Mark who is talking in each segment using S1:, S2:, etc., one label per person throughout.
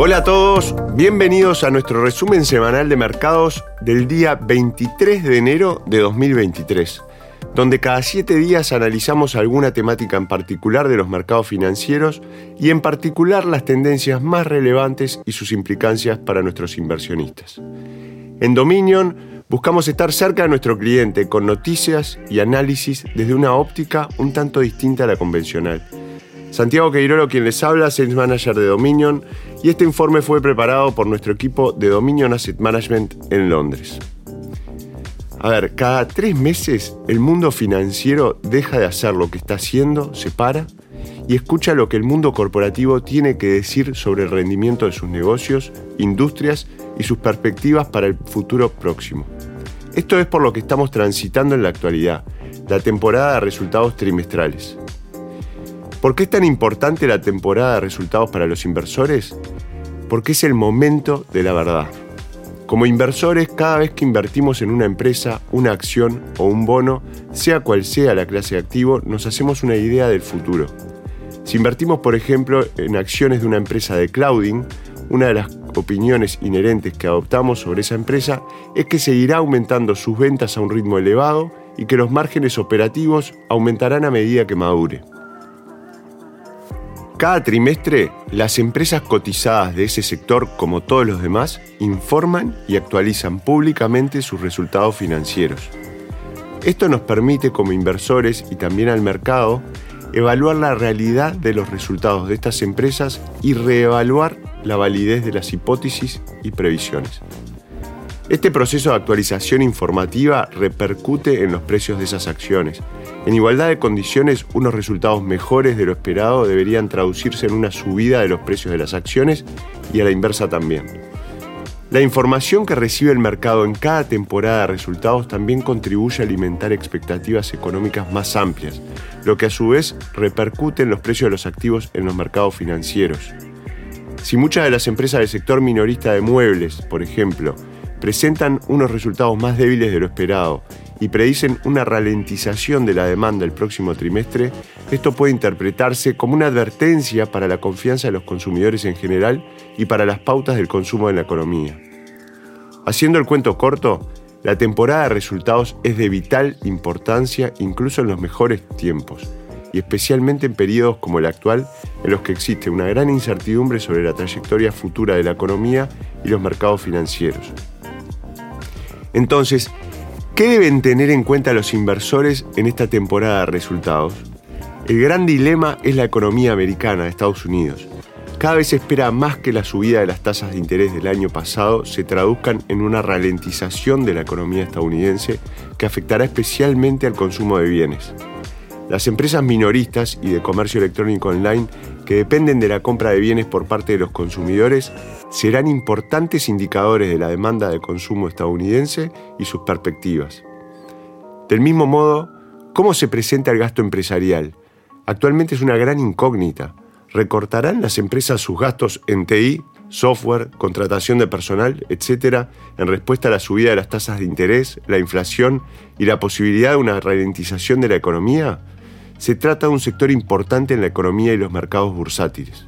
S1: Hola a todos, bienvenidos a nuestro resumen semanal de mercados del día 23 de enero de 2023, donde cada siete días analizamos alguna temática en particular de los mercados financieros y en particular las tendencias más relevantes y sus implicancias para nuestros inversionistas. En Dominion buscamos estar cerca de nuestro cliente con noticias y análisis desde una óptica un tanto distinta a la convencional Santiago Queirolo quien les habla, Sales Manager de Dominion, y este informe fue preparado por nuestro equipo de Dominion Asset Management en Londres. A ver, cada tres meses el mundo financiero deja de hacer lo que está haciendo, se para y escucha lo que el mundo corporativo tiene que decir sobre el rendimiento de sus negocios, industrias y sus perspectivas para el futuro próximo. Esto es por lo que estamos transitando en la actualidad, la temporada de resultados trimestrales. ¿Por qué es tan importante la temporada de resultados para los inversores? Porque es el momento de la verdad. Como inversores, cada vez que invertimos en una empresa, una acción o un bono, sea cual sea la clase de activo, nos hacemos una idea del futuro. Si invertimos, por ejemplo, en acciones de una empresa de clouding, una de las opiniones inherentes que adoptamos sobre esa empresa es que seguirá aumentando sus ventas a un ritmo elevado y que los márgenes operativos aumentarán a medida que madure. Cada trimestre, las empresas cotizadas de ese sector, como todos los demás, informan y actualizan públicamente sus resultados financieros. Esto nos permite como inversores y también al mercado evaluar la realidad de los resultados de estas empresas y reevaluar la validez de las hipótesis y previsiones. Este proceso de actualización informativa repercute en los precios de esas acciones. En igualdad de condiciones, unos resultados mejores de lo esperado deberían traducirse en una subida de los precios de las acciones y a la inversa también. La información que recibe el mercado en cada temporada de resultados también contribuye a alimentar expectativas económicas más amplias, lo que a su vez repercute en los precios de los activos en los mercados financieros. Si muchas de las empresas del sector minorista de muebles, por ejemplo, presentan unos resultados más débiles de lo esperado y predicen una ralentización de la demanda el próximo trimestre, esto puede interpretarse como una advertencia para la confianza de los consumidores en general y para las pautas del consumo en la economía. Haciendo el cuento corto, la temporada de resultados es de vital importancia incluso en los mejores tiempos, y especialmente en periodos como el actual, en los que existe una gran incertidumbre sobre la trayectoria futura de la economía y los mercados financieros. Entonces, ¿qué deben tener en cuenta los inversores en esta temporada de resultados? El gran dilema es la economía americana de Estados Unidos. Cada vez se espera más que la subida de las tasas de interés del año pasado se traduzcan en una ralentización de la economía estadounidense que afectará especialmente al consumo de bienes. Las empresas minoristas y de comercio electrónico online que dependen de la compra de bienes por parte de los consumidores serán importantes indicadores de la demanda de consumo estadounidense y sus perspectivas. Del mismo modo, ¿cómo se presenta el gasto empresarial? Actualmente es una gran incógnita. ¿Recortarán las empresas sus gastos en TI, software, contratación de personal, etcétera, en respuesta a la subida de las tasas de interés, la inflación y la posibilidad de una ralentización de la economía? Se trata de un sector importante en la economía y los mercados bursátiles.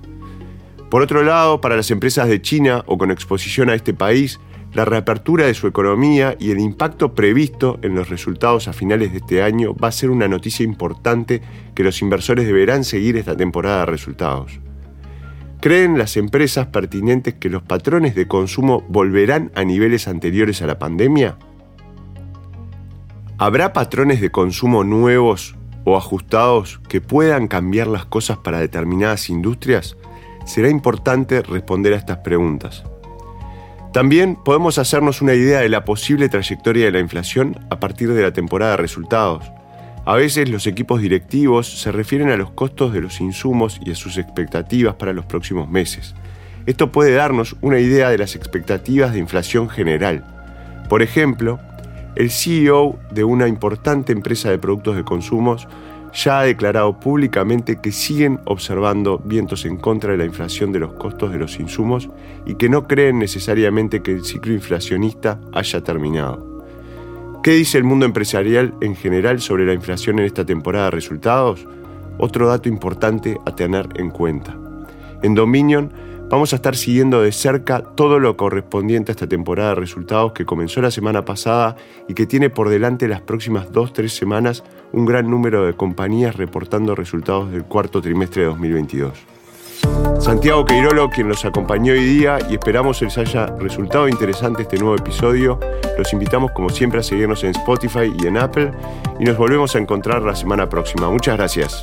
S1: Por otro lado, para las empresas de China o con exposición a este país, la reapertura de su economía y el impacto previsto en los resultados a finales de este año va a ser una noticia importante que los inversores deberán seguir esta temporada de resultados. ¿Creen las empresas pertinentes que los patrones de consumo volverán a niveles anteriores a la pandemia? ¿Habrá patrones de consumo nuevos o ajustados que puedan cambiar las cosas para determinadas industrias? será importante responder a estas preguntas. También podemos hacernos una idea de la posible trayectoria de la inflación a partir de la temporada de resultados. A veces los equipos directivos se refieren a los costos de los insumos y a sus expectativas para los próximos meses. Esto puede darnos una idea de las expectativas de inflación general. Por ejemplo, el CEO de una importante empresa de productos de consumos ya ha declarado públicamente que siguen observando vientos en contra de la inflación de los costos de los insumos y que no creen necesariamente que el ciclo inflacionista haya terminado. ¿Qué dice el mundo empresarial en general sobre la inflación en esta temporada de resultados? Otro dato importante a tener en cuenta. En Dominion Vamos a estar siguiendo de cerca todo lo correspondiente a esta temporada de resultados que comenzó la semana pasada y que tiene por delante las próximas dos, tres semanas un gran número de compañías reportando resultados del cuarto trimestre de 2022. Santiago Queirolo, quien los acompañó hoy día y esperamos les haya resultado interesante este nuevo episodio. Los invitamos como siempre a seguirnos en Spotify y en Apple y nos volvemos a encontrar la semana próxima. Muchas gracias.